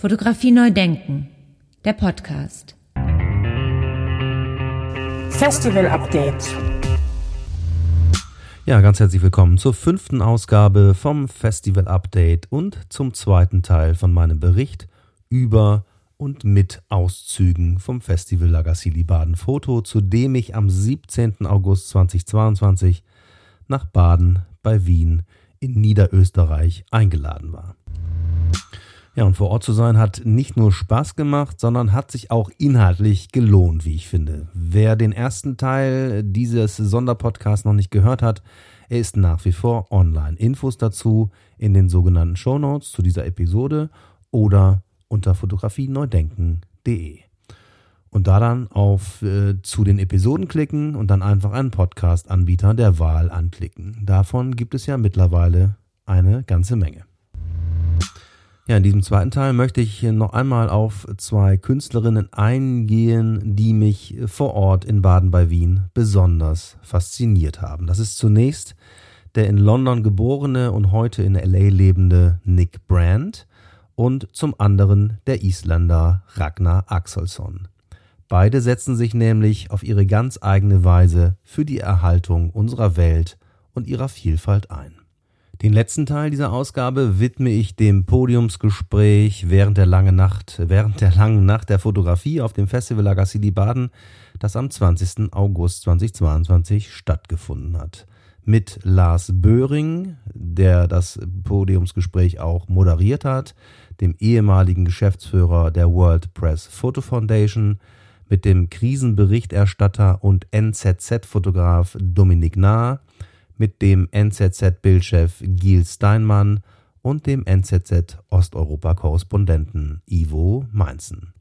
Fotografie neu denken, der Podcast. Festival Update. Ja, ganz herzlich willkommen zur fünften Ausgabe vom Festival Update und zum zweiten Teil von meinem Bericht über und mit Auszügen vom Festival Lagassili Baden Foto, zu dem ich am 17. August 2022 nach Baden bei Wien in Niederösterreich eingeladen war. Ja, und vor Ort zu sein hat nicht nur Spaß gemacht, sondern hat sich auch inhaltlich gelohnt, wie ich finde. Wer den ersten Teil dieses Sonderpodcasts noch nicht gehört hat, er ist nach wie vor online. Infos dazu in den sogenannten Shownotes zu dieser Episode oder unter fotografieneudenken.de. Und da dann auf äh, zu den Episoden klicken und dann einfach einen Podcast-Anbieter der Wahl anklicken. Davon gibt es ja mittlerweile eine ganze Menge. Ja, in diesem zweiten Teil möchte ich noch einmal auf zwei Künstlerinnen eingehen, die mich vor Ort in Baden bei Wien besonders fasziniert haben. Das ist zunächst der in London geborene und heute in LA lebende Nick Brand und zum anderen der Isländer Ragnar Axelsson. Beide setzen sich nämlich auf ihre ganz eigene Weise für die Erhaltung unserer Welt und ihrer Vielfalt ein. Den letzten Teil dieser Ausgabe widme ich dem Podiumsgespräch während der langen Nacht, während der langen Nacht der Fotografie auf dem Festival Lagassili Baden, das am 20. August 2022 stattgefunden hat. Mit Lars Böhring, der das Podiumsgespräch auch moderiert hat, dem ehemaligen Geschäftsführer der World Press Photo Foundation, mit dem Krisenberichterstatter und NZZ-Fotograf Dominik Nahr, mit dem NZZ-Bildchef Giel Steinmann und dem NZZ-Osteuropa-Korrespondenten Ivo Meinzen.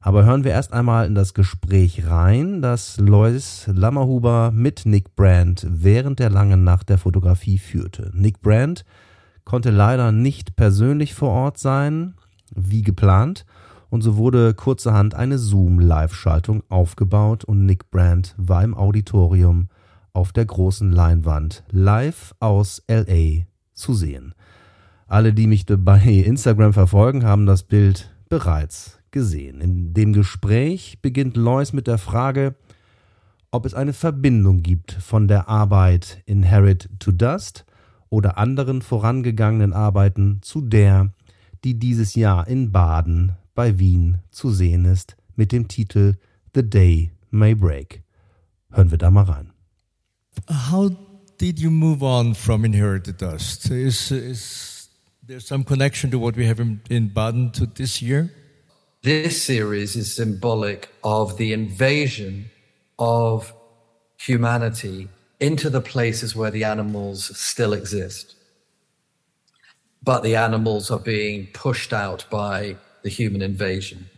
Aber hören wir erst einmal in das Gespräch rein, das Lois Lammerhuber mit Nick Brandt während der langen Nacht der Fotografie führte. Nick Brandt konnte leider nicht persönlich vor Ort sein, wie geplant, und so wurde kurzerhand eine Zoom-Live-Schaltung aufgebaut und Nick Brandt war im Auditorium auf der großen Leinwand live aus LA zu sehen. Alle, die mich bei Instagram verfolgen, haben das Bild bereits gesehen. In dem Gespräch beginnt Lois mit der Frage, ob es eine Verbindung gibt von der Arbeit Inherit to Dust oder anderen vorangegangenen Arbeiten zu der, die dieses Jahr in Baden bei Wien zu sehen ist, mit dem Titel The Day May Break. Hören wir da mal rein. How did you move on from Inherit the Dust? Is, is there some connection to what we have in, in Baden to this year? This series is symbolic of the invasion of humanity into the places where the animals still exist. But the animals are being pushed out by the human invasion.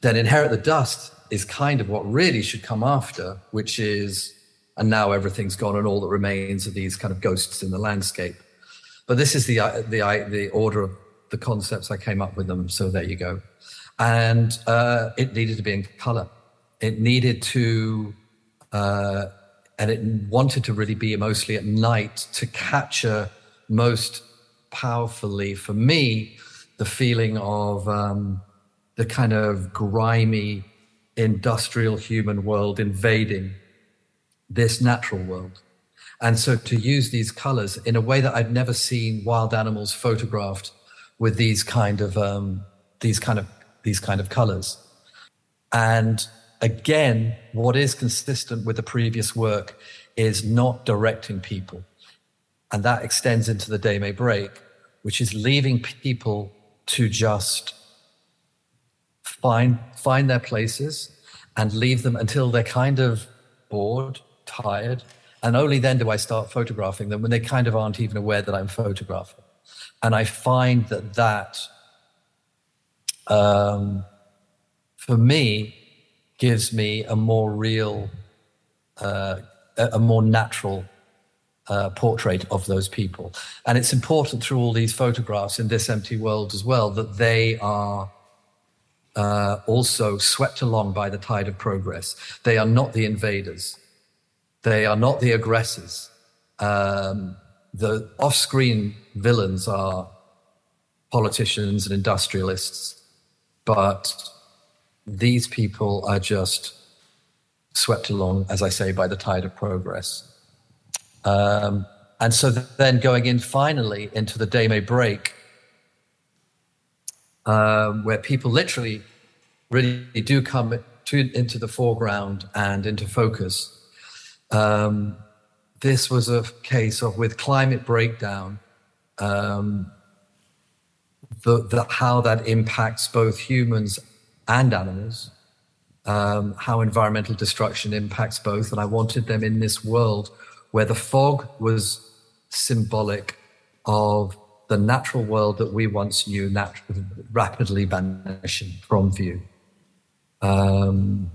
Then Inherit the Dust is kind of what really should come after, which is and now everything's gone, and all that remains are these kind of ghosts in the landscape. But this is the the the order of the concepts I came up with them. So there you go. And uh, it needed to be in color. It needed to, uh, and it wanted to really be mostly at night to capture most powerfully for me the feeling of um, the kind of grimy industrial human world invading this natural world. And so to use these colors in a way that I've never seen wild animals photographed with these kind of um, these kind of these kind of colors. And again, what is consistent with the previous work is not directing people. And that extends into the day may break, which is leaving people to just find find their places and leave them until they're kind of bored tired. And only then do I start photographing them when they kind of aren't even aware that I'm photographing. And I find that that, um, for me, gives me a more real, uh, a more natural uh, portrait of those people. And it's important through all these photographs in this empty world as well that they are uh, also swept along by the tide of progress. They are not the invaders. They are not the aggressors. Um, the off screen villains are politicians and industrialists, but these people are just swept along, as I say, by the tide of progress. Um, and so then going in finally into the day may break, um, where people literally really do come to, into the foreground and into focus. Um, this was a case of with climate breakdown, um, the, the, how that impacts both humans and animals, um, how environmental destruction impacts both. And I wanted them in this world where the fog was symbolic of the natural world that we once knew nat- rapidly vanishing from view. Um,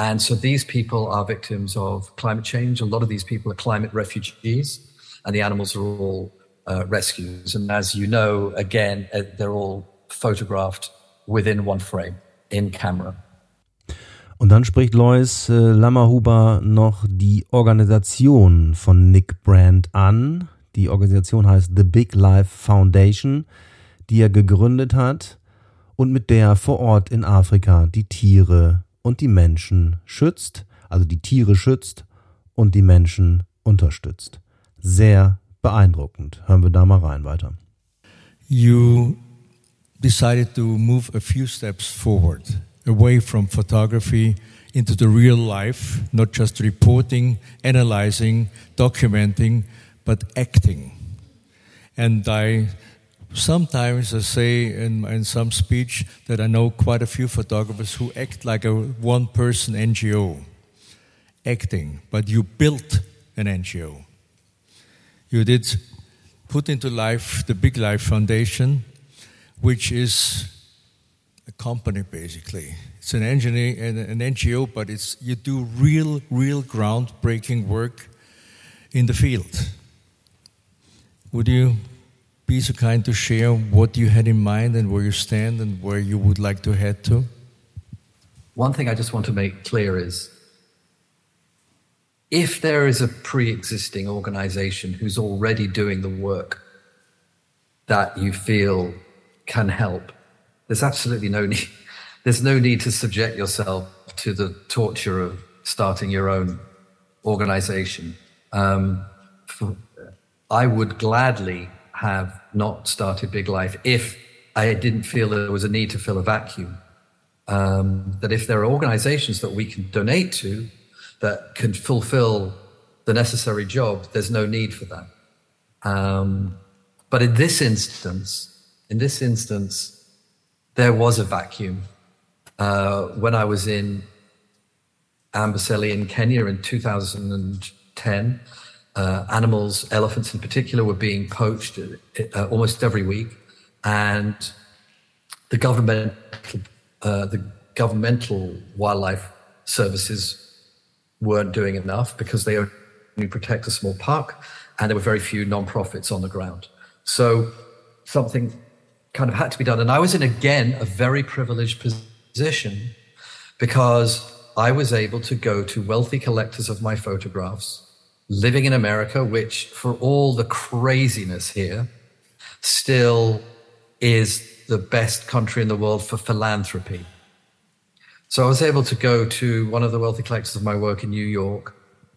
and so these people are victims of climate change. A lot of these people are climate refugees, and the animals are all uh, rescues. And as you know, again, uh, they're all photographed within one frame in camera. Und dann spricht Lois äh, Lammerhuber noch die Organisation von Nick Brand an. Die Organisation heißt The Big Life Foundation, die er gegründet hat und mit der vor Ort in Afrika die Tiere und die Menschen schützt, also die Tiere schützt und die Menschen unterstützt. Sehr beeindruckend. Hören wir da mal rein weiter. You decided to move a few steps forward, away from photography into the real life, not just reporting, analyzing, documenting, but acting. And I sometimes I say in, in some speech that I know quite a few photographers who act like a one person NGO, acting, but you built an NGO. You did put into life the Big Life Foundation, which is a company basically. It's an, engineer, an NGO, but it's, you do real, real groundbreaking work in the field. Would you be so kind to share what you had in mind and where you stand and where you would like to head to? One thing I just want to make clear is if there is a pre existing organization who's already doing the work that you feel can help, there's absolutely no need. There's no need to subject yourself to the torture of starting your own organization. Um, for, I would gladly have not started Big Life if I didn't feel there was a need to fill a vacuum. Um, that if there are organizations that we can donate to that can fulfill the necessary job, there's no need for that. Um, but in this instance, in this instance, there was a vacuum. Uh, when I was in Amboseli in Kenya in 2010, uh, animals, elephants in particular, were being poached uh, almost every week, and the government, uh, the governmental wildlife services weren't doing enough because they only protect a small park, and there were very few non-profits on the ground. So something kind of had to be done, and I was in again a very privileged position because I was able to go to wealthy collectors of my photographs living in America, which for all the craziness here, still is the best country in the world for philanthropy. So I was able to go to one of the wealthy collectors of my work in New York,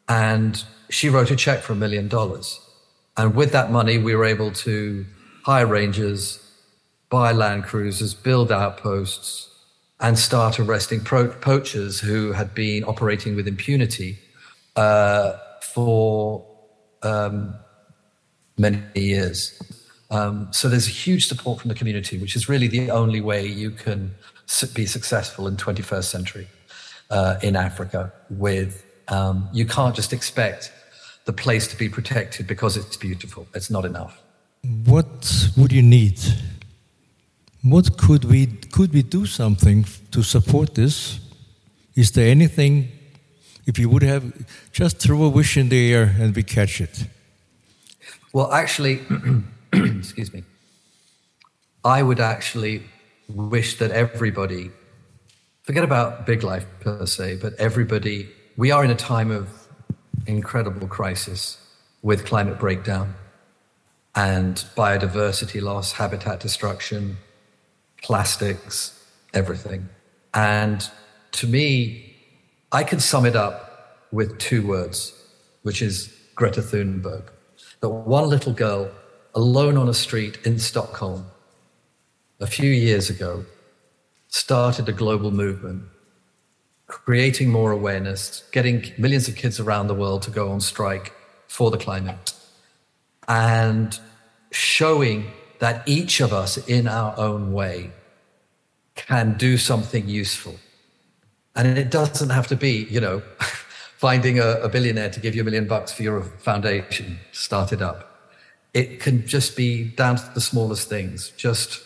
and she wrote a check for a million dollars. And with that money, we were able to hire rangers, buy land cruisers, build outposts, and start arresting pro- poachers who had been operating with impunity uh, for um, many years. Um, so there's a huge support from the community, which is really the only way you can be successful in 21st century uh, in Africa. With um, you can't just expect the place to be protected because it's beautiful. It's not enough. What would you need? What could we could we do something to support this? Is there anything if you would have just throw a wish in the air and we catch it? Well, actually, excuse me, I would actually wish that everybody, forget about big life per se, but everybody, we are in a time of incredible crisis with climate breakdown. and biodiversity loss, habitat destruction, plastics, everything. And to me, I can sum it up with two words, which is Greta Thunberg. That one little girl alone on a street in Stockholm a few years ago started a global movement, creating more awareness, getting millions of kids around the world to go on strike for the climate, and showing that each of us in our own way can do something useful. And it doesn't have to be, you know, finding a, a, billionaire to give you a million bucks for your foundation, start it up. It can just be down to the smallest things. Just,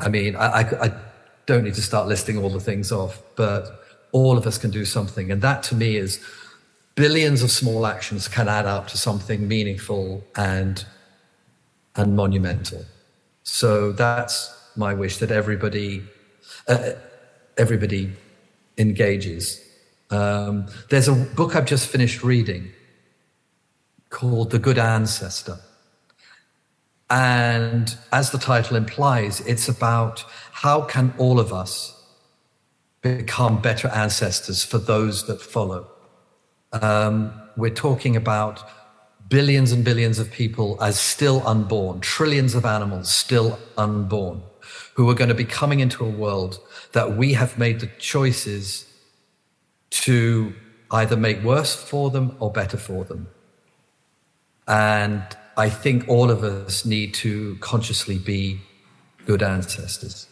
I mean, I, I, I don't need to start listing all the things off, but all of us can do something. And that to me is billions of small actions can add up to something meaningful and, and monumental. So that's my wish that everybody, uh, everybody engages. Um, there's a book I've just finished reading called The Good Ancestor. And as the title implies, it's about how can all of us become better ancestors for those that follow. Um, we're talking about billions and billions of people as still unborn, trillions of animals still unborn who are going to be coming into a world that we have made the choices to either make worse for them or better for them. And I think all of us need to consciously be good ancestors.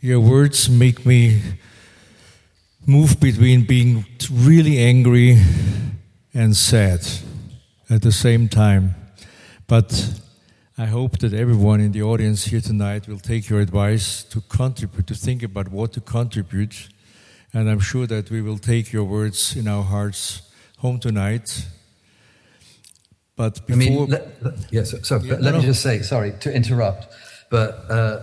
Your words make me move between being really angry and sad at the same time. But I hope that everyone in the audience here tonight will take your advice to contribute, to think about what to contribute. And I'm sure that we will take your words in our hearts home tonight. But before. I mean, let, yes, so, yeah, let no, me just say, sorry to interrupt, but uh,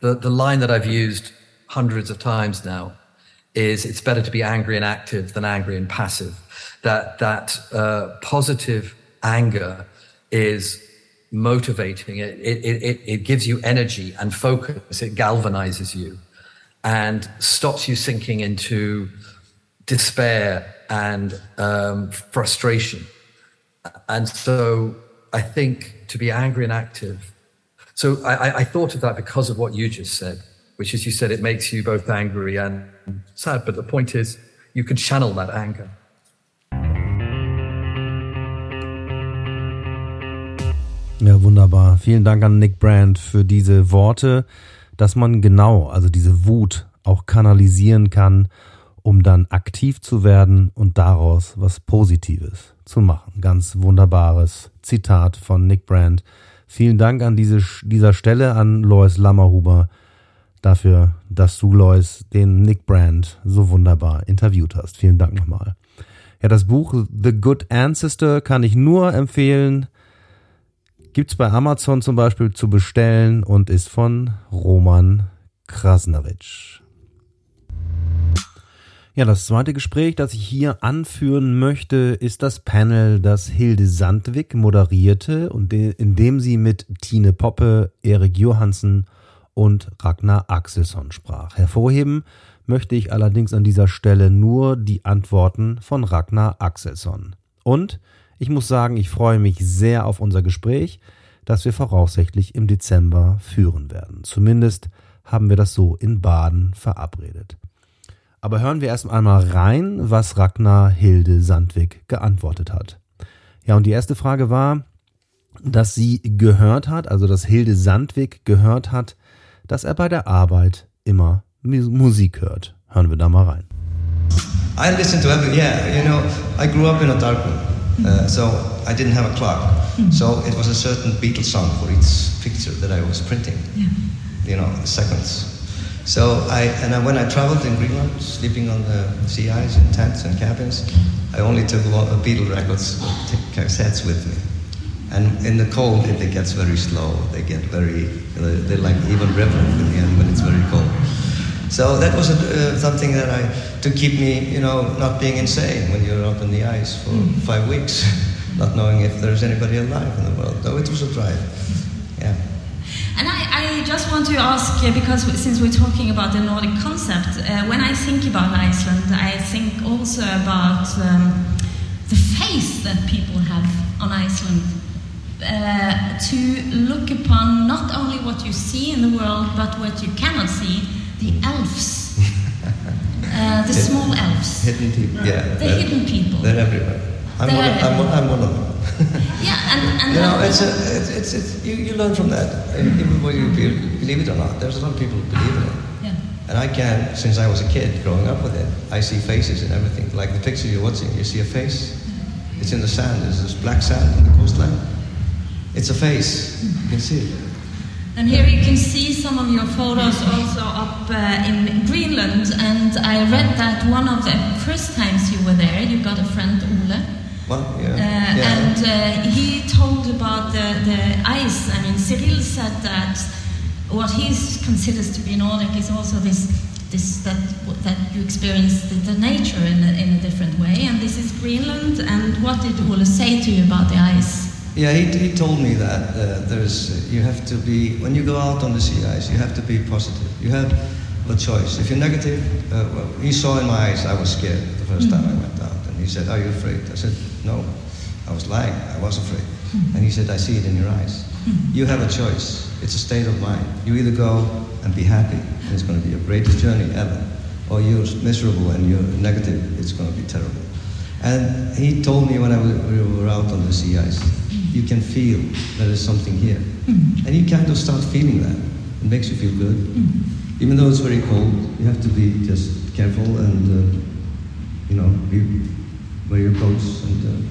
the, the line that I've used hundreds of times now is it's better to be angry and active than angry and passive. That, that uh, positive anger is motivating. It, it, it, it gives you energy and focus. It galvanizes you and stops you sinking into despair and um, frustration. And so I think to be angry and active. So I, I thought of that because of what you just said, which is you said it makes you both angry and sad. But the point is, you can channel that anger. Ja, wunderbar. Vielen Dank an Nick Brand für diese Worte, dass man genau, also diese Wut auch kanalisieren kann, um dann aktiv zu werden und daraus was Positives zu machen. Ganz wunderbares Zitat von Nick Brand. Vielen Dank an diese, dieser Stelle an Lois Lammerhuber dafür, dass du, Lois, den Nick Brand so wunderbar interviewt hast. Vielen Dank nochmal. Ja, das Buch The Good Ancestor kann ich nur empfehlen. Gibt's bei Amazon zum Beispiel zu bestellen und ist von Roman Krasnowitsch. Ja, das zweite Gespräch, das ich hier anführen möchte, ist das Panel, das Hilde Sandvik moderierte und in dem sie mit Tine Poppe, Erik Johansen und Ragnar Axelsson sprach. Hervorheben möchte ich allerdings an dieser Stelle nur die Antworten von Ragnar Axelsson. Und ich muss sagen, ich freue mich sehr auf unser Gespräch, das wir voraussichtlich im Dezember führen werden. Zumindest haben wir das so in Baden verabredet. Aber hören wir erst einmal rein, was Ragnar Hilde Sandvik geantwortet hat. Ja, und die erste Frage war, dass sie gehört hat, also dass Hilde Sandvik gehört hat, dass er bei der Arbeit immer Musik hört. Hören wir da mal rein. I listen to every, yeah, you know, I grew up in a dark room. Uh, so I didn't have a clock. Mm-hmm. So it was a certain Beatles song for each picture that I was printing. Yeah. You know, seconds. So I and I, when I traveled in Greenland, sleeping on the sea ice in tents and cabins, I only took Beatle records, cassettes with me. And in the cold, it, gets very slow. They get very, they're like even reverent in the end when it's very cold. So that was a, uh, something that I to keep me, you know, not being insane when you're out on the ice for five weeks, not knowing if there's anybody alive in the world. So it was a drive. Yeah. And I, I just want to ask, because since we're talking about the Nordic concept, uh, when I think about Iceland, I think also about um, the faith that people have on Iceland. Uh, to look upon not only what you see in the world, but what you cannot see, the elves. Uh, the small elves. Hidden people. Yeah. The they're- hidden people. They're everywhere. I'm, They're one, of, I'm, one, I'm one of them. Yeah, and, and You know, it's, a, it's, it's, it's you, you learn from that. Even whether you believe it or not, there's a lot of people who believe in it. yeah. And I can, since I was a kid growing up with it, I see faces and everything. Like the picture you're watching, you see a face. It's in the sand. There's this black sand on the coastline. It's a face. You can see it. And here you can see some of your photos also up uh, in Greenland. And I read that one of the first times you were there, you got a friend, Ole. Well, Uh, yeah. yeah. And uh, he told about the, the ice. I mean, Cyril said that what he considers to be Nordic is also this, this that, that you experience the, the nature in a, in a different way. And this is Greenland. And what did Ole say to you about the ice? Yeah, he, he told me that uh, there's you have to be when you go out on the sea ice, you have to be positive. You have a choice. If you're negative, uh, well, he saw in my eyes I was scared the 1st time I went out, and he said, "Are you afraid?" I said, "No." I was lying. I was afraid, and he said, "I see it in your eyes. You have a choice. It's a state of mind. You either go and be happy, and it's going to be your greatest journey ever, or you're miserable and you're negative. It's going to be terrible." And he told me when I was, we were out on the sea ice, you can feel there is something here. And you kind of start feeling that. It makes you feel good. Even though it's very cold, you have to be just careful and, uh, you know, be, wear your coats. And,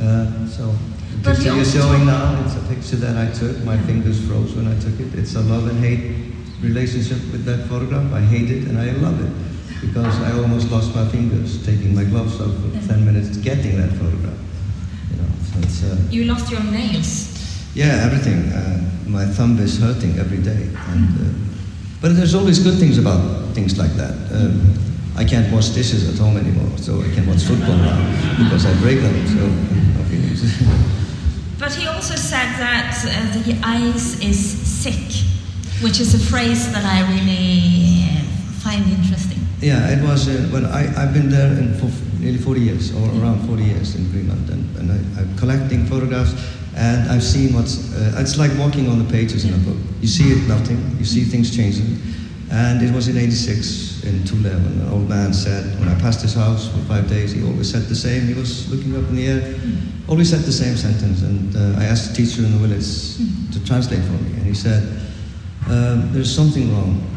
uh, uh, so the But picture you you're showing now, it's a picture that I took. My fingers froze when I took it. It's a love and hate relationship with that photograph. I hate it and I love it because I almost lost my fingers taking my gloves off for 10 minutes getting that photograph. You know, so uh, You lost your nails. yeah, everything. Uh, my thumb is hurting every day. And, uh, but there's always good things about things like that. Um, I can't wash dishes at home anymore, so I can watch football now because I break them. So feelings. But he also said that uh, the ice is sick, which is a phrase that I really find interesting. Yeah, it was uh, when I, I've been there in for nearly 40 years, or around 40 years in Greenland, and, and I, I'm collecting photographs, and I've seen what's, uh, it's like walking on the pages in a book. You see it melting, you see things changing, and it was in 86 in Thule when an old man said, when I passed his house for five days, he always said the same, he was looking up in the air, always said the same sentence, and uh, I asked the teacher in the village to translate for me, and he said, um, there's something wrong.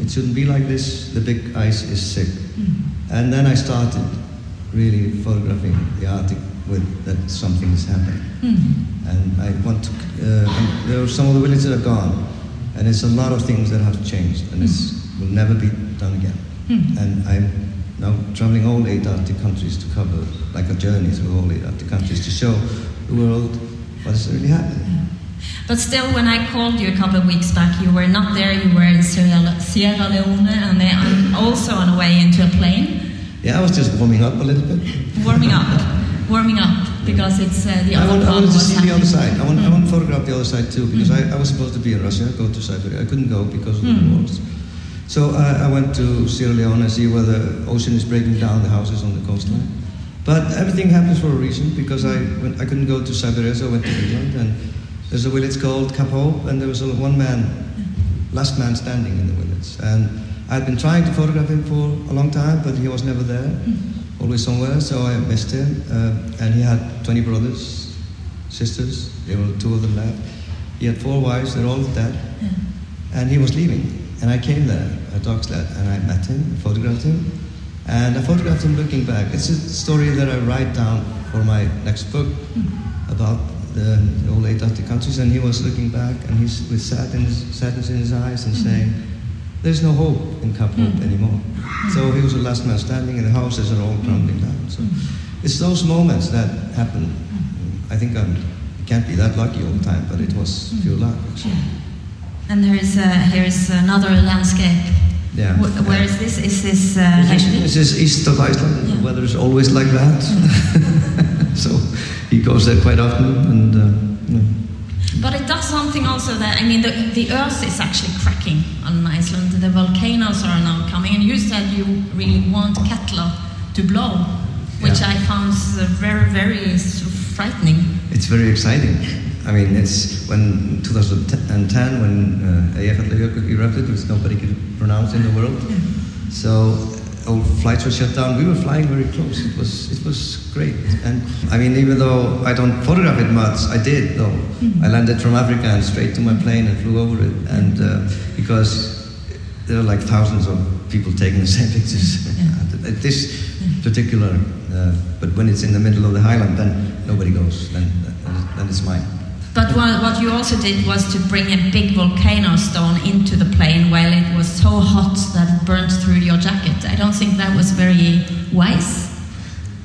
It shouldn't be like this. The big ice is sick. And then I started really photographing the Arctic with that something is happening. Hmm. And I want to, uh, there are some of the villages that are gone. And it's a lot of things that have changed. And it hmm. will never be done again. Hmm. And I'm now traveling all eight Arctic countries to cover, like a journey through all eight Arctic countries to show the world what is really happening. But still, when I called you a couple of weeks back, you were not there. You were in Sierra, Leone, and I'm also on the way into a plane, Yeah, I was just warming up a little bit. warming up, warming up, because it's uh, the I, other want, I part wanted to see the other side. I want, I want to photograph the other side too because I, I was supposed to be in Russia, go to Siberia. I couldn't go because of the wars. So I, I went to Sierra Leone and see where the ocean is breaking down the houses on the coastline. But everything happens for a reason because I, when, I couldn't go to Siberia, so I went to England and there's a village called Kap Hope and there was a one man, last man standing in the village. And I'd been trying to photograph him for a long time, but he was never there, mm-hmm. always somewhere, so I missed him. Uh, and he had 20 brothers, sisters, there were two of them left. He had four wives, they're all dead. And he was leaving. And I came there at Docksled and I met him, photographed him. And I photographed him looking back. It's a story that I write down for my next book mm-hmm. about the, the old eight countries. And he was looking back and he's with sadness, sadness in his eyes and mm-hmm. saying, there's no hope in Kap Hope anymore. So he was the last man standing and the houses are all crumbling down. So it's those moments that happen. I think I'm, I can't be that lucky all the time, but it was pure luck. actually. And there is uh, here is another landscape Yeah. Where is this? Is this uh? This is east of Iceland. Yeah. The weather is always like that. so he goes there quite often, and uh, yeah. But it does something also that, I mean, the, the earth is actually cracking Iceland. The volcanoes are now coming. And you said you really want Katla to blow, which Yeah. I found very, very frightening. it's very exciting. I mean, it's when 2010 when uh, Eyjafjallajökull erupted, which nobody could pronounce in the world. So all flights were shut down. We were flying very close. It was it was great. And I mean, even though I don't photograph it much, I did though. I landed from Africa and straight to my plane and flew over it. And uh, because there are like thousands of people taking the same pictures at this particular. Uh, but when it's in the middle of the highland, then nobody goes. Then then it's mine. But what, what you also did was to bring a big volcano stone into the plane while it was so hot that it burned through your jacket. I don't think that was very wise.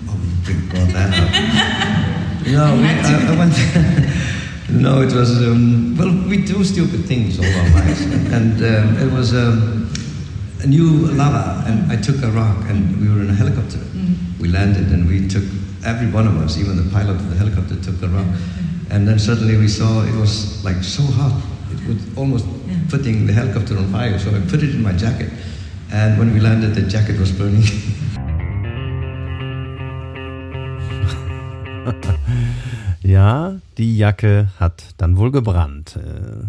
Oh, we brought that up. no, we. I, I went. no, it was. Um, well, we do stupid things all our lives, and um, it was um, a new lava, and I took a rock, and we were in a helicopter. We landed, and we took every one of us, even the pilot of the helicopter, took the rock, and then suddenly we saw it was like so hot, it was almost putting the helicopter on fire. So I put it in my jacket, and when we landed, the jacket was burning. Ja, die Jacke hat dann wohl gebrannt. Äh,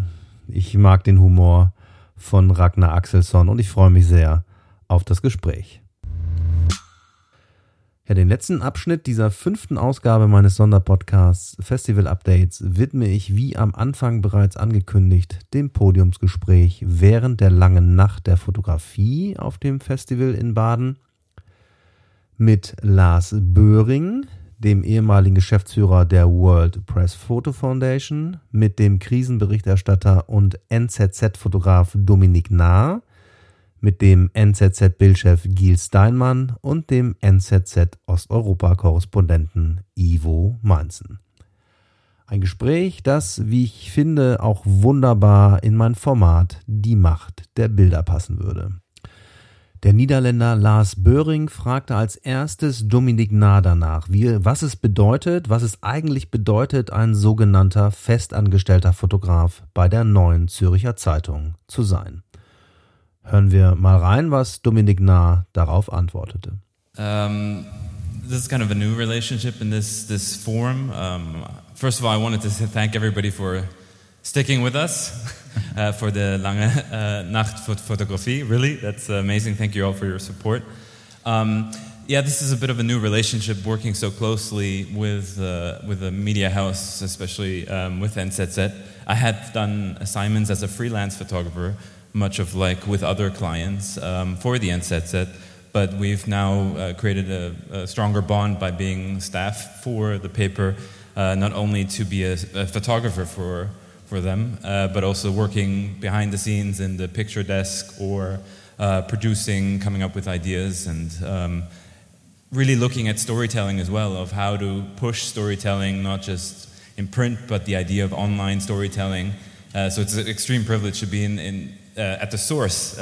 Ich mag den Humor von Ragnar Axelsson und ich freue mich sehr auf das Gespräch. Ja, den letzten Abschnitt dieser fünften Ausgabe meines Sonderpodcasts Festival Updates widme ich, wie am Anfang bereits angekündigt, dem Podiumsgespräch während der langen Nacht der Fotografie auf dem Festival in Baden mit Lars Böhring, dem ehemaligen Geschäftsführer der World Press Photo Foundation, mit dem Krisenberichterstatter und NZZ-Fotograf Dominik Nahr, mit dem NZZ-Bildchef Giel Steinmann und dem NZZ-Osteuropa-Korrespondenten Ivo Mainzen. Ein Gespräch, das, wie ich finde, auch wunderbar in mein Format Die Macht der Bilder passen würde. Der Niederländer Lars Böhring fragte als erstes Dominik Nahr danach, wie, was es bedeutet, was es eigentlich bedeutet, ein sogenannter festangestellter Fotograf bei der neuen Züricher Zeitung zu sein. Hören wir mal rein, was Dominik Nahr darauf antwortete. Um, this is kind of a new relationship in this this forum. Um, first of all, I wanted to thank everybody for sticking with us uh, for the lange uh, Nacht photography. Really, that's amazing. Thank you all for your support. Um, yeah, this is a bit of a new relationship, working so closely with uh, with a media house, especially um, with NZZ. I had done assignments as a freelance photographer, much of like with other clients um, for the NZZ but we've now uh, created a, a, stronger bond by being staff for the paper, uh, not only to be a, a photographer for, for them, uh, but also working behind the scenes in the picture desk or uh, producing, coming up with ideas, and um, really looking at storytelling as well, of how to push storytelling, not just in print, but the idea of online storytelling. Uh, so it's an extreme privilege to be in, in uh, at the source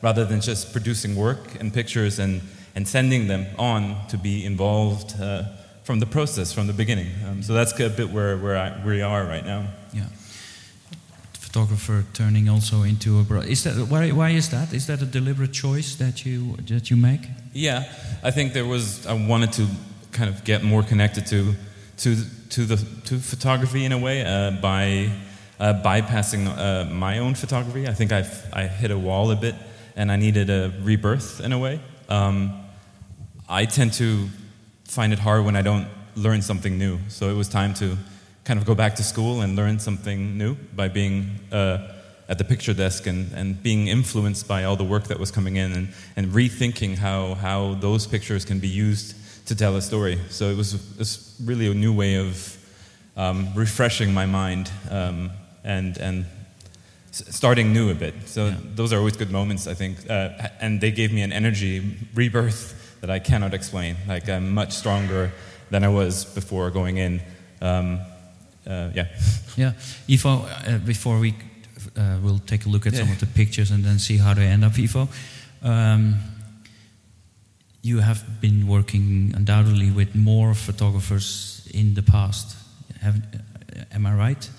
rather than just producing work and pictures and, and sending them on to be involved uh, from the process, from the beginning. Um, so that's a bit where, where, I, where we are right now. Yeah. Photographer turning also into a bro- is that why, why is that is that a deliberate choice that you that you make yeah i think there was i wanted to kind of get more connected to to to the to photography in a way uh, by uh, bypassing uh, my own photography i think i i hit a wall a bit and I needed a rebirth in a way. Um, I tend to find it hard when I don't learn something new. So it was time to kind of go back to school and learn something new by being uh, at the picture desk and, and being influenced by all the work that was coming in and, and rethinking how, how those pictures can be used to tell a story. So it was, it was really a new way of um, refreshing my mind um, and, and starting new a bit. So yeah. those are always good moments, I think. Uh, and they gave me an energy rebirth that I cannot explain. Like I'm much stronger than I was before going in. Um, yeah. Yeah. Ivo, uh, before we uh, we'll take a look at some of the pictures and then see how they end up, Ivo. Um, you have been working undoubtedly with more photographers in the past. Have, uh, am I right?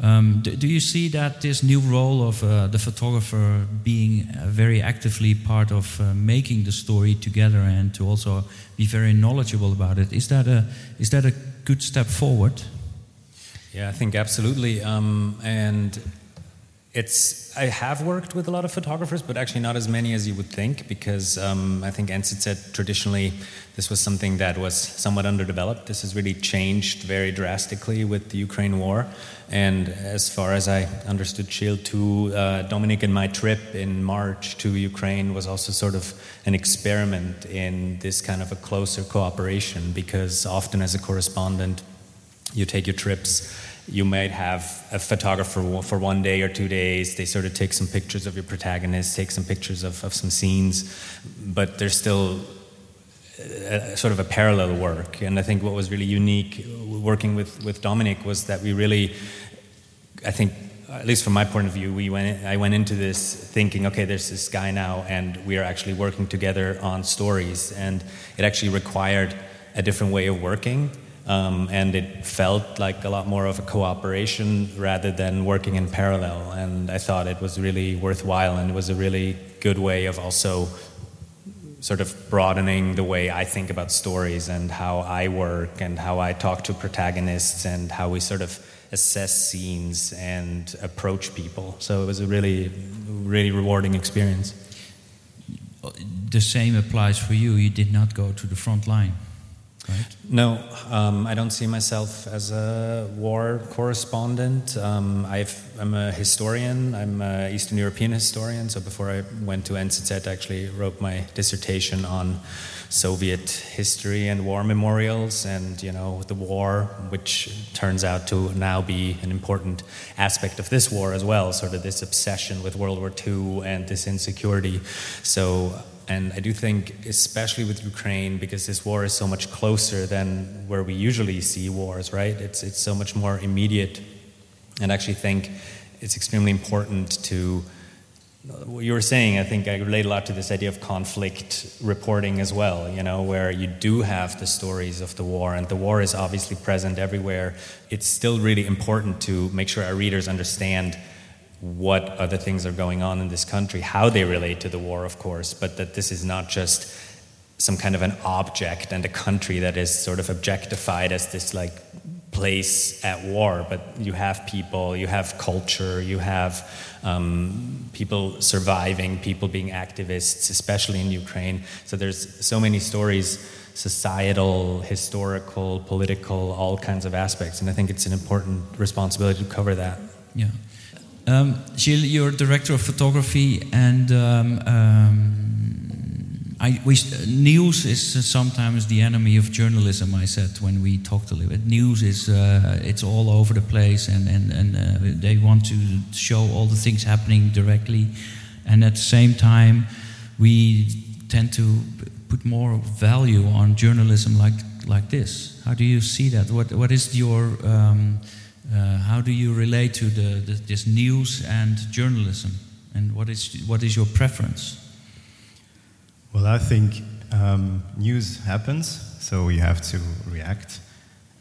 Um, do, do, you see that this new role of uh, the photographer being uh, very actively part of uh, making the story together and to also be very knowledgeable about it is that a is that a good step forward? Yeah, I think absolutely. Um, and it's I have worked with a lot of photographers, but actually not as many as you would think, because um, I think NZZ traditionally this was something that was somewhat underdeveloped. This has really changed very drastically with the Ukraine war, and as far as I understood, Gilles to uh, Dominic and my trip in March to Ukraine was also sort of an experiment in this kind of a closer cooperation, because often as a correspondent, you take your trips you might have a photographer for one day or two days. They sort of take some pictures of your protagonist, take some pictures of, of some scenes, but there's still a, sort of a parallel work. And I think what was really unique working with, with Dominic was that we really, I think, at least from my point of view, we went, I went into this thinking, okay, there's this guy now, and we are actually working together on stories. And it actually required a different way of working um, and it felt like a lot more of a cooperation rather than working in parallel. And I thought it was really worthwhile, and it was a really good way of also sort of broadening the way I think about stories and how I work and how I talk to protagonists and how we sort of assess scenes and approach people. So it was a really, really rewarding experience. The same applies for you. You did not go to the front line right? No, um, I don't see myself as a war correspondent. Um, i am a historian. I'm an Eastern European historian. So before I went to NZZ, I actually wrote my dissertation on Soviet history and war memorials, and you know the war, which turns out to now be an important aspect of this war as well. Sort of this obsession with World War II and this insecurity. So and I do think, especially with Ukraine, because this war is so much closer than where we usually see wars, right? It's, it's so much more immediate. And I actually think it's extremely important to, what you were saying, I think I relate a lot to this idea of conflict reporting as well, you know, where you do have the stories of the war, and the war is obviously present everywhere. It's still really important to make sure our readers understand what other things are going on in this country, how they relate to the war, of course, but that this is not just some kind of an object and a country that is sort of objectified as this like place at war, but you have people, you have culture, you have um, people surviving, people being activists, especially in Ukraine. So there's so many stories, societal, historical, political, all kinds of aspects, and I think it's an important responsibility to cover that. Yeah. Um, Gilles, you're director of photography, and um, um, I, we, news is uh, sometimes the enemy of journalism. I said when we talked a little bit. News is uh, it's all over the place, and and and uh, they want to show all the things happening directly, and at the same time, we tend to put more value on journalism like like this. How do you see that? What what is your um, uh, how do you relate to the, the, this news and journalism? And what is, what is your preference? Well, I think um, news happens, so you have to react.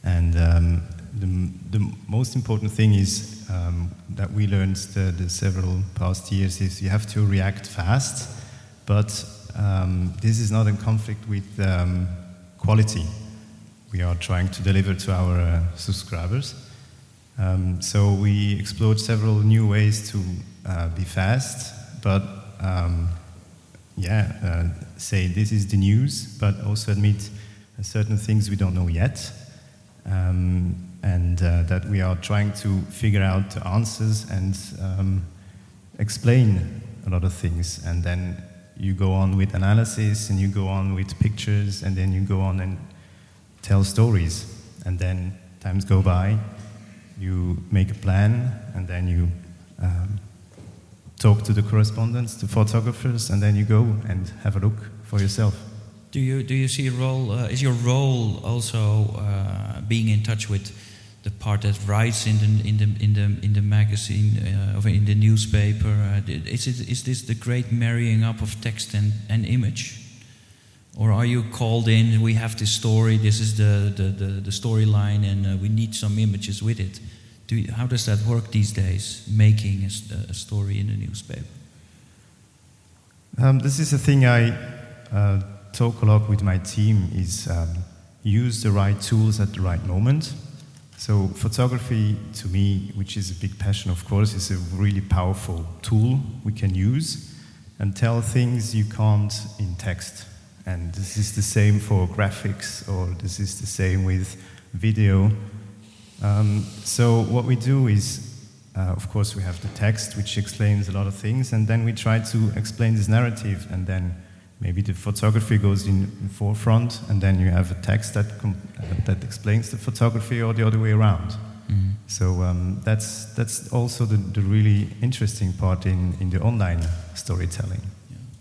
And um, the, the, most important thing is um, that we learned the, the, several past years is you have to react fast, but um, this is not in conflict with um, quality. We are trying to deliver to our uh, subscribers. Um, so we explored several new ways to uh, be fast, but um, yeah, uh, say this is the news, but also admit certain things we don't know yet, um, and uh, that we are trying to figure out the answers and um, explain a lot of things, and then you go on with analysis, and you go on with pictures, and then you go on and tell stories, and then times go by you make a plan, and then you um, talk to the correspondents, the photographers, and then you go and have a look for yourself. Do you do you see a role? Uh, is your role also uh, being in touch with the part that writes in the in the in the in the magazine uh, or in the newspaper? Uh, is it is this the great marrying up of text and, and image, or are you called in? We have this story. This is the the the, the storyline, and uh, we need some images with it. Do you, how does that work these days? Making a, a story in a newspaper. Um, this is a thing I uh, talk a lot with my team. Is um, use the right tools at the right moment. So photography, to me, which is a big passion, of course, is a really powerful tool we can use and tell things you can't in text. And this is the same for graphics, or this is the same with video. Um, so what we do is, uh, of course, we have the text, which explains a lot of things, and then we try to explain this narrative, and then maybe the photography goes in, in forefront, and then you have a text that uh, that explains the photography, or the other way around. Mm-hmm. So um, that's that's also the, the really interesting part in, in the online storytelling.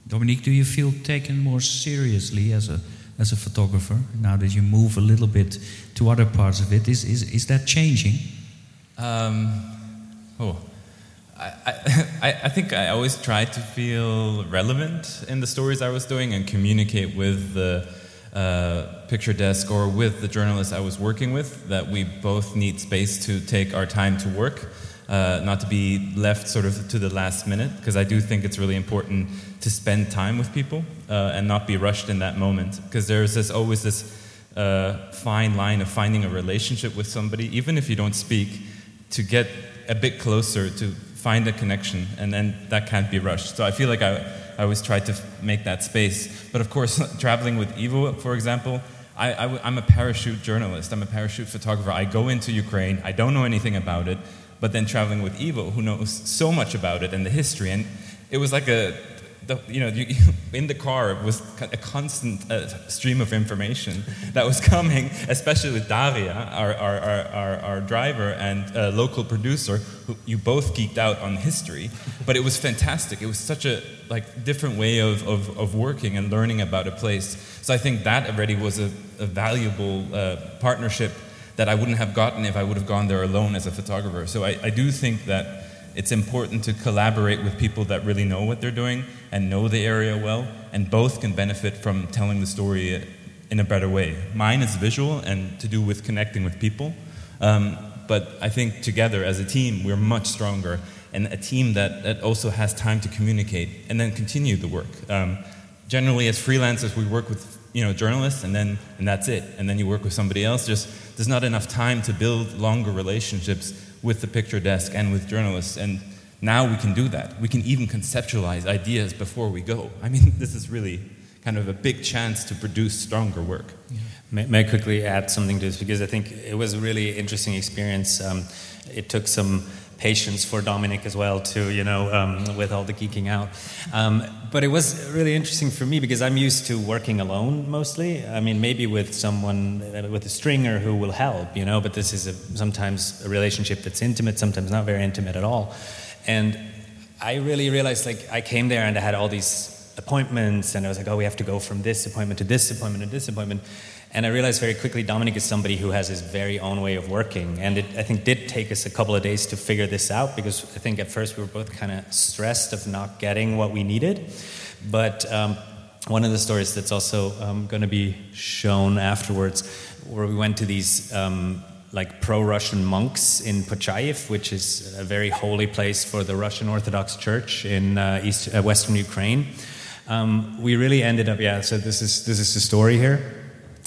Dominic, do you feel taken more seriously as a as a photographer now that you move a little bit to other parts of it? Is is, is that changing? Um, oh, I, I, I, think I always tried to feel relevant in the stories I was doing and communicate with the uh, picture desk or with the journalists I was working with that we both need space to take our time to work, uh, not to be left sort of to the last minute, because I do think it's really important to spend time with people uh, and not be rushed in that moment, because there's this, always this uh, fine line of finding a relationship with somebody, even if you don't speak, to get a bit closer to find a connection, and then that can't be rushed. So I feel like I, I always try to make that space. But of course, traveling with Ivo, for example, I, I, I'm a parachute journalist, I'm a parachute photographer. I go into Ukraine, I don't know anything about it, but then traveling with Ivo, who knows so much about it and the history, and it was like a the, you know, you, in the car was a constant uh, stream of information that was coming, especially with Daria, our, our, our, our driver and uh, local producer, who you both geeked out on history. But it was fantastic. It was such a like different way of, of, of working and learning about a place. So I think that already was a, a valuable uh, partnership that I wouldn't have gotten if I would have gone there alone as a photographer. So I, I do think that it's important to collaborate with people that really know what they're doing and know the area well, and both can benefit from telling the story in a better way. Mine is visual and to do with connecting with people, um, but I think together as a team, we're much stronger, and a team that, that also has time to communicate and then continue the work. Um, generally, as freelancers, we work with you know journalists, and then and that's it, and then you work with somebody else. Just there's not enough time to build longer relationships with the picture desk and with journalists. And now we can do that. We can even conceptualize ideas before we go. I mean, this is really kind of a big chance to produce stronger work. Yeah. May, may, I quickly add something to this? Because I think it was a really interesting experience. Um, it took some patience for Dominic as well, too, you know, um, with all the geeking out. Um, but it was really interesting for me because I'm used to working alone mostly. I mean, maybe with someone, uh, with a stringer who will help, you know, but this is a, sometimes a relationship that's intimate, sometimes not very intimate at all. And I really realized, like, I came there and I had all these appointments, and I was like, oh, we have to go from this appointment to this appointment to this appointment. And I realized very quickly Dominic is somebody who has his very own way of working. And it, I think, did take us a couple of days to figure this out because I think at first we were both kind of stressed of not getting what we needed. But um, one of the stories that's also um, going to be shown afterwards, where we went to these um, like pro-Russian monks in Pochayev, which is a very holy place for the Russian Orthodox Church in uh, East, uh, Western Ukraine. Um, we really ended up, yeah. So this is this is the story here.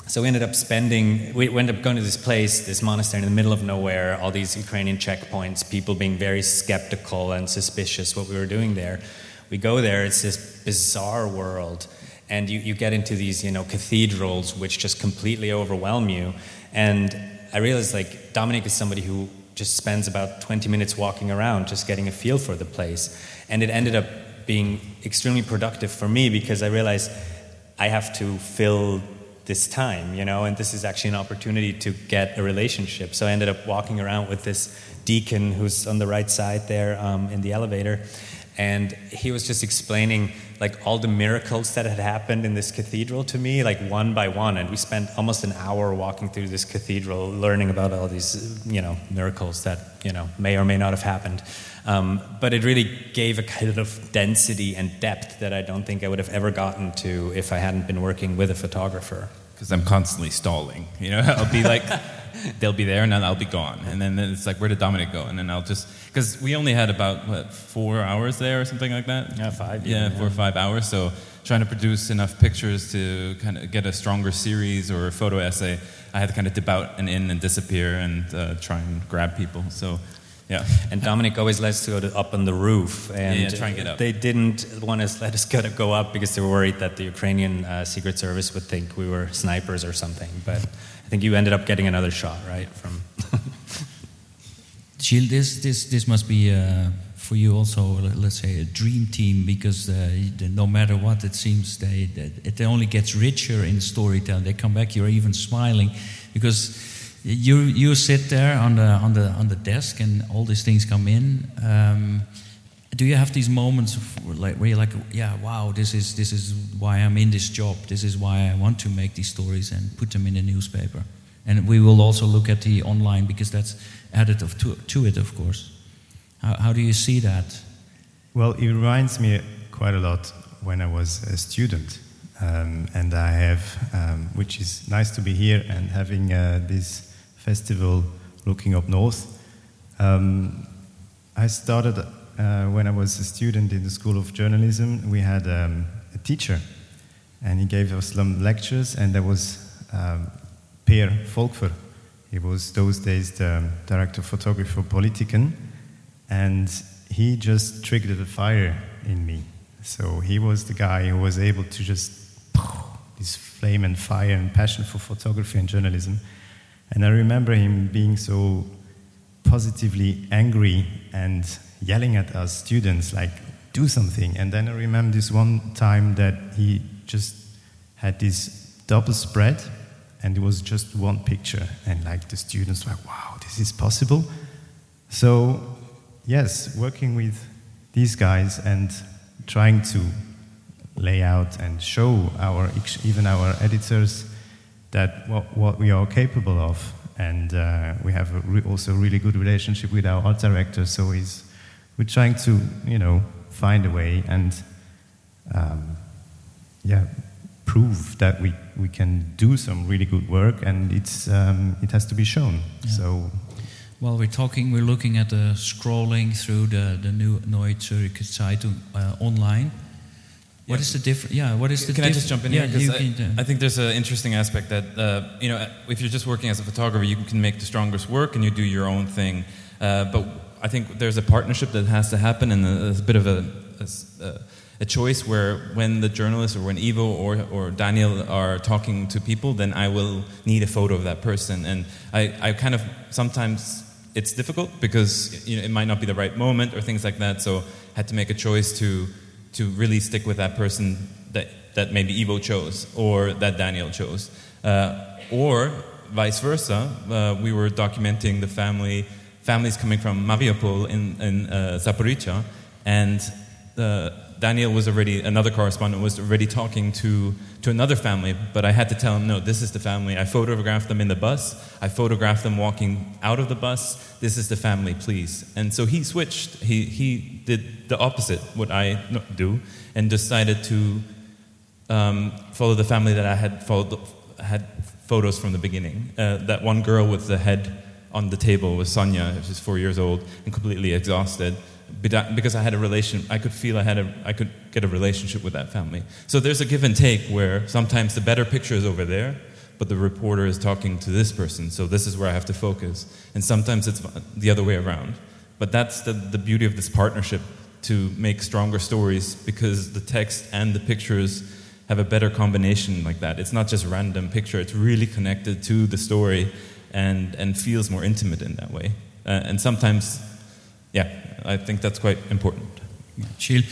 So we ended up spending, we ended up going to this place, this monastery in the middle of nowhere, all these Ukrainian checkpoints, people being very skeptical and suspicious what we were doing there. We go there, it's this bizarre world, and you, you get into these, you know, cathedrals which just completely overwhelm you. And I realized like Dominic is somebody who just spends about 20 minutes walking around, just getting a feel for the place. And it ended up being extremely productive for me because I realized I have to fill this time, you know, and this is actually an opportunity to get a relationship. So I ended up walking around with this deacon who's on the right side there um, in the elevator. And he was just explaining like all the miracles that had happened in this cathedral to me, like one by one. And we spent almost an hour walking through this cathedral, learning about all these, you know, miracles that you know may or may not have happened. Um, but it really gave a kind of density and depth that I don't think I would have ever gotten to if I hadn't been working with a photographer. Because I'm constantly stalling. You know, I'll be like, they'll be there and then I'll be gone. And then it's like, where did Dominic go? And then I'll just, because we only had about, what, four hours there or something like that? Yeah, five. Yeah, even, four or five hours. So trying to produce enough pictures to kind of get a stronger series or a photo essay, I had to kind of dip out and in and disappear and uh, try and grab people. So yeah. And Dominic always let us go to, up on the roof, and Yeah, try and get up. they didn't want us let us go, to go up because they were worried that the Ukrainian uh, Secret Service would think we were snipers or something. But I think you ended up getting another shot, right? From this, this, this must be uh, for you also, let's say, a dream team because uh, no matter what, it seems they, it only gets richer in storytelling. They come back, you're even smiling because you, you sit there on the, on, the, on the desk and all these things come in. Um, do you have these moments of, like, where you're like, yeah, wow, this is, this is why I'm in this job. This is why I want to make these stories and put them in the newspaper. And we will also look at the online because that's added of to, to it, of course. How, how do you see that? Well, it reminds me quite a lot when I was a student. Um, and I have, um, which is nice to be here and having uh, this festival looking up north. Um, I started uh, when I was a student in the School of Journalism. We had um, a teacher, and he gave us some lectures, and there was um, Per Folkver. He was those days the director of photography for Politiken, and he just triggered a fire in me. So he was the guy who was able to just this flame and fire and passion for photography and journalism. And I remember him being so positively angry and yelling at us students, like, do something. And then I remember this one time that he just had this double spread and it was just one picture. And like the students were, wow, this is possible. So, yes, working with these guys and trying to lay out and show our even our editors that what, what we are capable of. And uh, we have re- also really good relationship with our art director. So he's, we're trying to, you know, find a way and, um, yeah, prove that we, we can do some really good work and it's, um, it has to be shown. Yeah. So While we're talking, we're looking at the scrolling through the, the new Neue Zürcher Zeitung uh, online. What is the difference? Yeah, what is the Can I just jump in yeah, here? 'Cause you I, can, uh, I think there's an interesting aspect that, uh, you know, if you're just working as a photographer, you can make the strongest work and you do your own thing. Uh, but I think there's a partnership that has to happen and there's a bit of a a choice where when the journalist or when Ivo or, or Daniel are talking to people, then I will need a photo of that person. And I, I kind of sometimes it's difficult because you know, it might not be the right moment or things like that. So I had to make a choice to to really stick with that person that, that maybe Ivo chose or that Daniel chose. Uh, or vice versa, uh, we were documenting the family families coming from Mariupol in, in uh, Zaporizhia, and uh, Daniel was already, another correspondent was already talking to, to another family, but I had to tell him, no, this is the family. I photographed them in the bus. I photographed them walking out of the bus. This is the family, please. And so he switched. He, he did the opposite, what I do, and decided to um, follow the family that I had followed, had photos from the beginning. Uh, that one girl with the head on the table with Sonia, she's four years old and completely exhausted. Because I had a relation, I could feel I had a, I could get a relationship with that family. So there's a give and take where sometimes the better picture is over there, but the reporter is talking to this person, so this is where I have to focus. And sometimes it's the other way around. But that's the, the beauty of this partnership to make stronger stories because the text and the pictures have a better combination like that. It's not just random picture, it's really connected to the story and, and feels more intimate in that way. Uh, and sometimes, yeah, I think that's quite important. Gilles,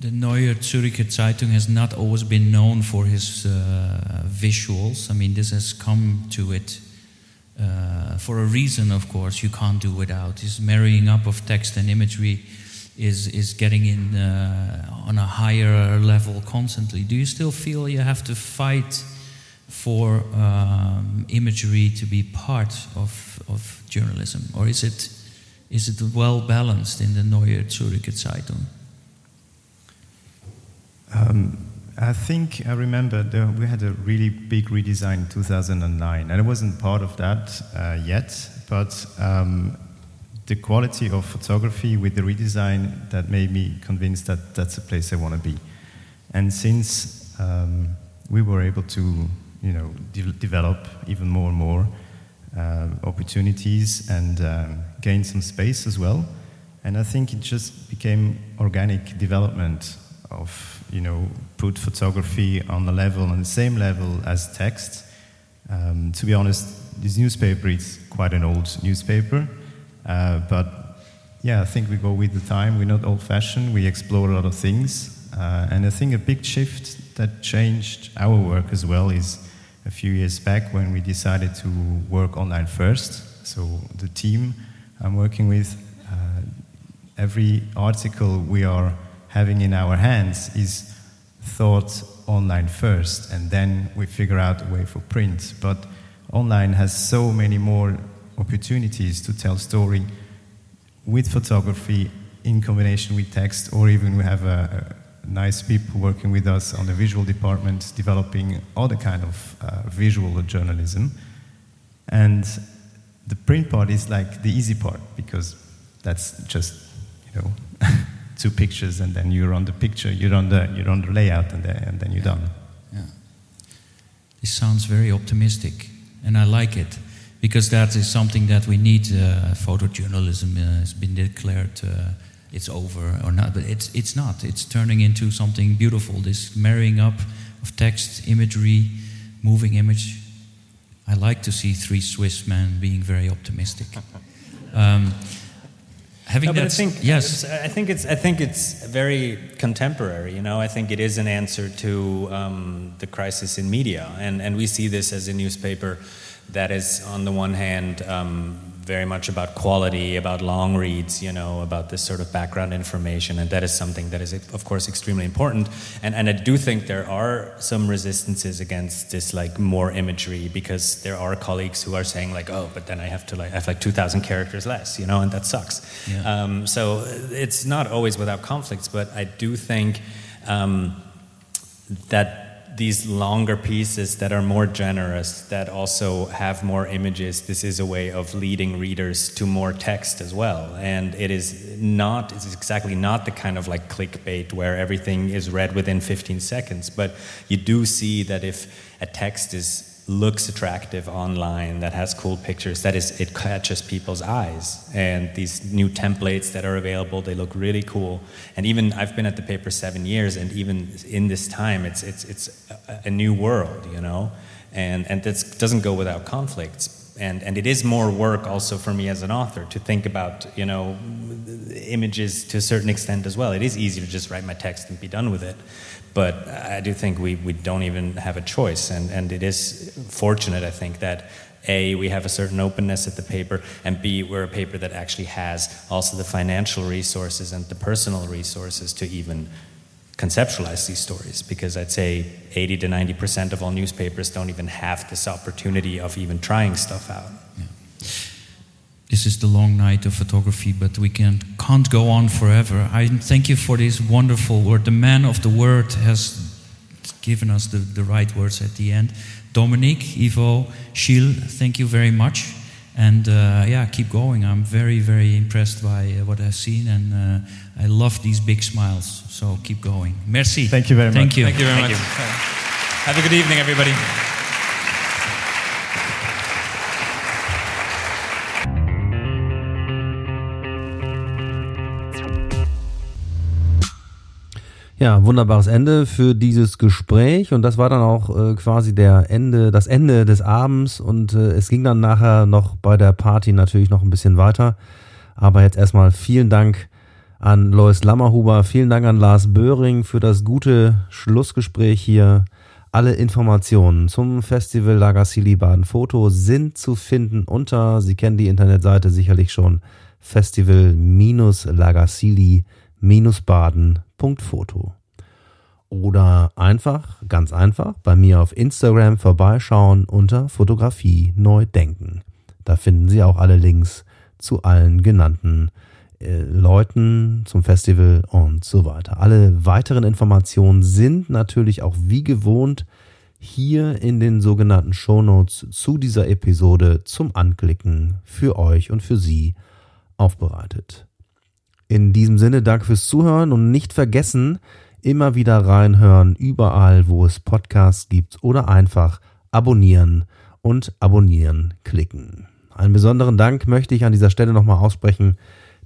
the Neue Zürcher Zeitung has not always been known for his uh, visuals. I mean, this has come to it uh, for a reason, of course, you can't do without. His marrying up of text and imagery is is getting in uh, on a higher level constantly. Do you still feel you have to fight for um, imagery to be part of of journalism, or is it is it well balanced in the Neue Zürcher Zeitung? Um, I think I remember the, we had a really big redesign in 2009, and I wasn't part of that uh, yet, but um, the quality of photography with the redesign that made me convinced that that's a place I want to be. And since um, we were able to, you know, de- develop even more and more uh, opportunities and um, gain some space as well, and I think it just became organic development of you know, put photography on the level, on the same level as text. Um, to be honest, this newspaper is quite an old newspaper, uh, but yeah, I think we go with the time. We're not old-fashioned. We explore a lot of things, uh, and I think a big shift that changed our work as well is a few years back when we decided to work online first. So the team I'm working with, uh, every article we are having in our hands is thought online first, and then we figure out a way for print. But online has so many more opportunities to tell story with photography in combination with text, or even we have a, a nice people working with us on the visual department, developing other kind of uh, visual journalism. And the print part is like the easy part because that's just, you know, two pictures and then you're on the picture, you're on the, you're on the layout and then, and then you're yeah. done. Yeah. This sounds very optimistic and I like it because that is something that we need. Uh, photojournalism uh, has been declared uh, it's over or not, but it's, it's not. It's turning into something beautiful, this marrying up of text, imagery, moving image. I like to see three Swiss men being very optimistic. Um, having no, that, I think yes, I think it's I think it's very contemporary. You know, I think it is an answer to um, the crisis in media, and and we see this as a newspaper that is on the one hand um, very much about quality, about long reads, you know, about this sort of background information, and that is something that is, of course, extremely important. And and I do think there are some resistances against this, like more imagery, because there are colleagues who are saying like, oh, but then I have to like I have like two thousand characters less, you know, and that sucks. Yeah. Um, so it's not always without conflicts, but I do think um, that these longer pieces that are more generous, that also have more images, this is a way of leading readers to more text as well. And it is not, it's exactly not the kind of like clickbait where everything is read within 15 seconds, but you do see that if a text is looks attractive online that has cool pictures that is it catches people's eyes. And these new templates that are available they look really cool. And even i've been at the paper seven years and even in this time it's it's it's a, new world you know? And and that doesn't go without conflicts. And and it is more work also for me as an author to think about you know images to a certain extent as well. It is easy to just write my text and be done with it but I do think we, we don't even have a choice. And, and it is fortunate, I think, that A, we have a certain openness at the paper, and B, we're a paper that actually has also the financial resources and the personal resources to even conceptualize these stories. Because I'd say 80 to 90% of all newspapers don't even have this opportunity of even trying stuff out. This is the long night of photography, but we can, can't go on forever. I thank you for this wonderful word. The man of the word has given us the, the right words at the end. Dominic, Ivo, Gilles, thank you very much. And uh, yeah, keep going. I'm very, very impressed by uh, what I've seen, and uh, I love these big smiles. So keep going. Merci. Thank you very Thank much. you. Thank you very Thank much. you. Have a good evening, everybody. Ja, wunderbares Ende für dieses Gespräch und das war dann auch äh, quasi der Ende, das Ende des Abends und äh, es ging dann nachher noch bei der Party natürlich noch ein bisschen weiter. Aber jetzt erstmal vielen Dank an Lois Lammerhuber, vielen Dank an Lars Böhring für das gute Schlussgespräch hier. Alle Informationen zum Festival Lagassili Baden Foto sind zu finden unter, Sie kennen die Internetseite sicherlich schon, festival-lagassili-baden.foto. Oder einfach, ganz einfach, bei mir auf Instagram vorbeischauen unter Fotografie neu denken. Da finden Sie auch alle Links zu allen genannten äh, Leuten zum Festival und so weiter. Alle weiteren Informationen sind natürlich auch wie gewohnt hier in den sogenannten Shownotes zu dieser Episode zum Anklicken für euch und für Sie aufbereitet. In diesem Sinne danke fürs Zuhören und nicht vergessen, immer wieder reinhören, überall, wo es Podcasts gibt oder einfach abonnieren und abonnieren klicken. Einen besonderen Dank möchte ich an dieser Stelle nochmal aussprechen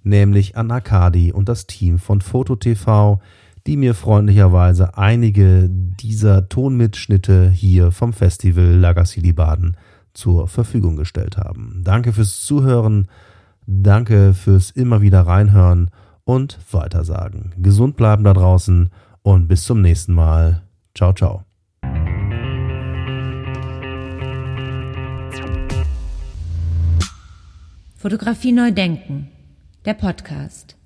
nämlich an Akadi und das Team von FotoTV, die mir freundlicherweise einige dieser Tonmitschnitte hier vom Festival Lagassili Baden zur Verfügung gestellt haben. Danke fürs Zuhören, danke fürs immer wieder reinhören und weitersagen. Gesund bleiben da draußen und bis zum nächsten Mal. Ciao, ciao. Fotografie neu denken der Podcast.